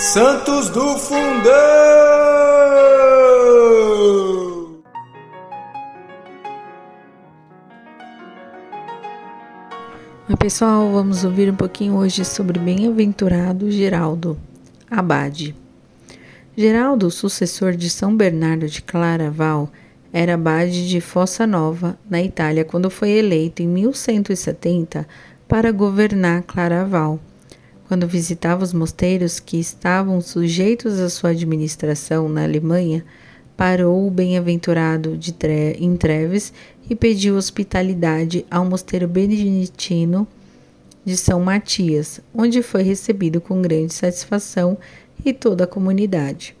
Santos do Fundão! Oi, pessoal, vamos ouvir um pouquinho hoje sobre bem-aventurado Geraldo Abade. Geraldo, sucessor de São Bernardo de Claraval, era abade de Fossa Nova, na Itália, quando foi eleito em 1170 para governar Claraval. Quando visitava os mosteiros que estavam sujeitos à sua administração na Alemanha, parou o bem-aventurado tre em Treves e pediu hospitalidade ao mosteiro beneditino de São Matias, onde foi recebido com grande satisfação e toda a comunidade.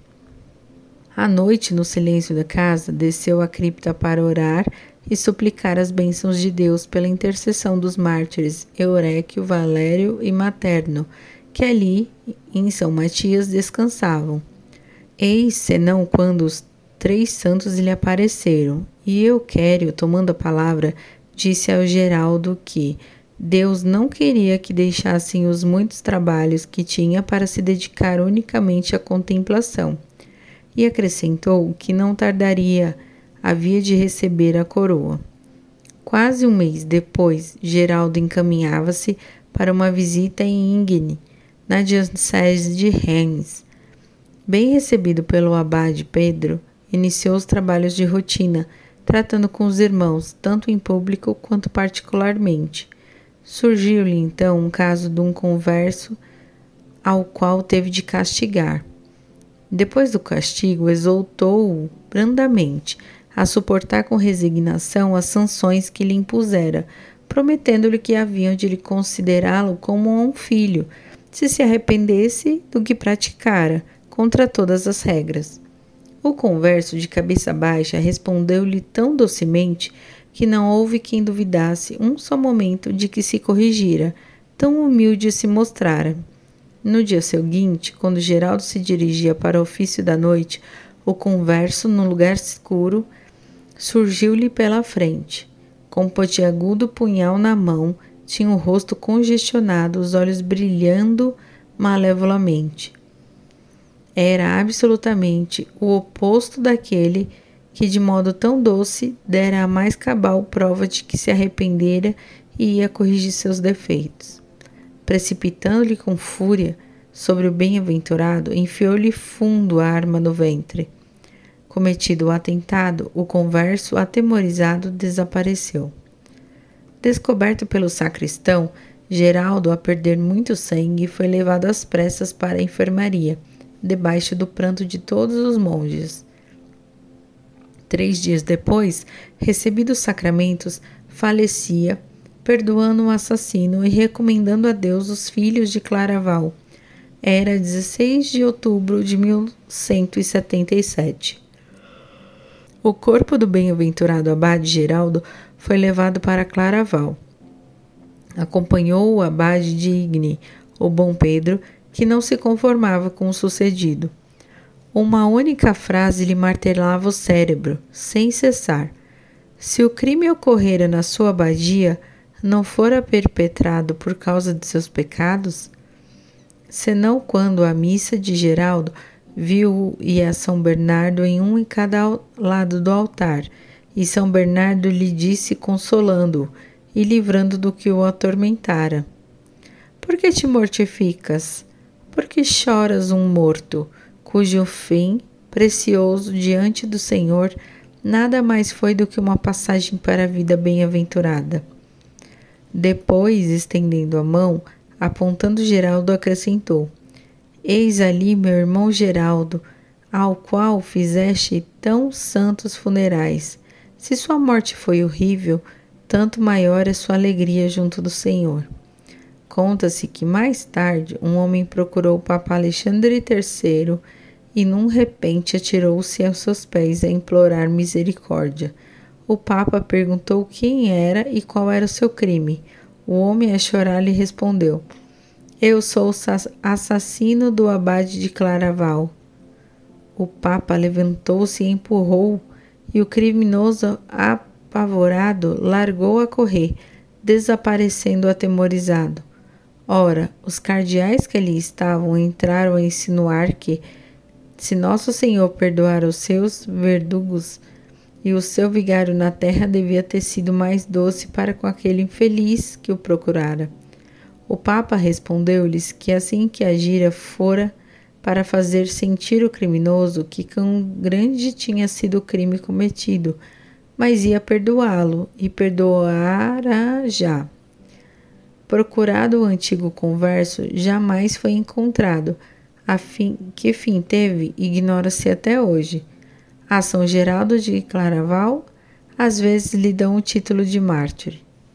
À noite, no silêncio da casa, desceu à cripta para orar e suplicar as bênçãos de Deus pela intercessão dos mártires Euréquio, Valério e Materno, que ali, em São Matias, descansavam. Eis senão quando os três santos lhe apareceram, e Euquério, tomando a palavra, disse ao Geraldo que Deus não queria que deixassem os muitos trabalhos que tinha para se dedicar unicamente à contemplação e acrescentou que não tardaria, havia de receber a coroa. Quase um mês depois, Geraldo encaminhava-se para uma visita em Ingene, na diocese de Reims. Bem recebido pelo abade Pedro, iniciou os trabalhos de rotina, tratando com os irmãos, tanto em público quanto particularmente. Surgiu-lhe então um caso de um converso ao qual teve de castigar. Depois do castigo, exultou-o brandamente a suportar com resignação as sanções que lhe impusera, prometendo-lhe que haviam de lhe considerá-lo como um filho, se se arrependesse do que praticara, contra todas as regras. O converso, de cabeça baixa, respondeu-lhe tão docemente que não houve quem duvidasse um só momento de que se corrigira, tão humilde se mostrara. No dia seguinte, quando Geraldo se dirigia para o ofício da noite, o converso, num lugar escuro, surgiu-lhe pela frente. Com um pontiagudo punhal na mão, tinha o rosto congestionado, os olhos brilhando malevolamente. Era absolutamente o oposto daquele que, de modo tão doce, dera a mais cabal prova de que se arrependera e ia corrigir seus defeitos precipitando-lhe com fúria sobre o bem-aventurado, enfiou-lhe fundo a arma no ventre. Cometido o atentado, o converso, atemorizado, desapareceu. Descoberto pelo sacristão, Geraldo, a perder muito sangue, foi levado às pressas para a enfermaria, debaixo do pranto de todos os monges. Três dias depois, recebidos os sacramentos, falecia perdoando o assassino e recomendando a Deus os filhos de Claraval. Era 16 de outubro de 1177. O corpo do bem-aventurado abade Geraldo foi levado para Claraval. Acompanhou o abade de Igni, o bom Pedro, que não se conformava com o sucedido. Uma única frase lhe martelava o cérebro, sem cessar. Se o crime ocorrera na sua abadia, não fora perpetrado por causa de seus pecados, senão quando a missa de Geraldo viu e a São Bernardo em um em cada lado do altar, e São Bernardo lhe disse consolando-o e livrando do que o atormentara. Por que te mortificas? Por que choras um morto, cujo fim, precioso diante do Senhor, nada mais foi do que uma passagem para a vida bem-aventurada? Depois, estendendo a mão, apontando Geraldo, acrescentou: Eis ali meu irmão Geraldo, ao qual fizeste tão santos funerais. Se sua morte foi horrível, tanto maior é sua alegria junto do Senhor. Conta-se que mais tarde um homem procurou o Papa Alexandre III e, num repente, atirou-se aos seus pés a implorar misericórdia o Papa perguntou quem era e qual era o seu crime. O homem, a chorar, lhe respondeu: Eu sou o assassino do abade de Claraval. O Papa levantou-se e empurrou, e o criminoso, apavorado, largou a correr, desaparecendo atemorizado. Ora, os cardeais que ali estavam entraram a insinuar que, se Nosso Senhor perdoar os seus verdugos, e o seu vigário na terra devia ter sido mais doce para com aquele infeliz que o procurara. O Papa respondeu-lhes que assim que agira fora para fazer sentir o criminoso que quão grande tinha sido o crime cometido, mas ia perdoá-lo e perdoara já. Procurado o antigo converso, jamais foi encontrado. A fim, que fim teve, ignora-se até hoje. A São Geraldo de Claraval, às vezes lhe dão o título de mártir.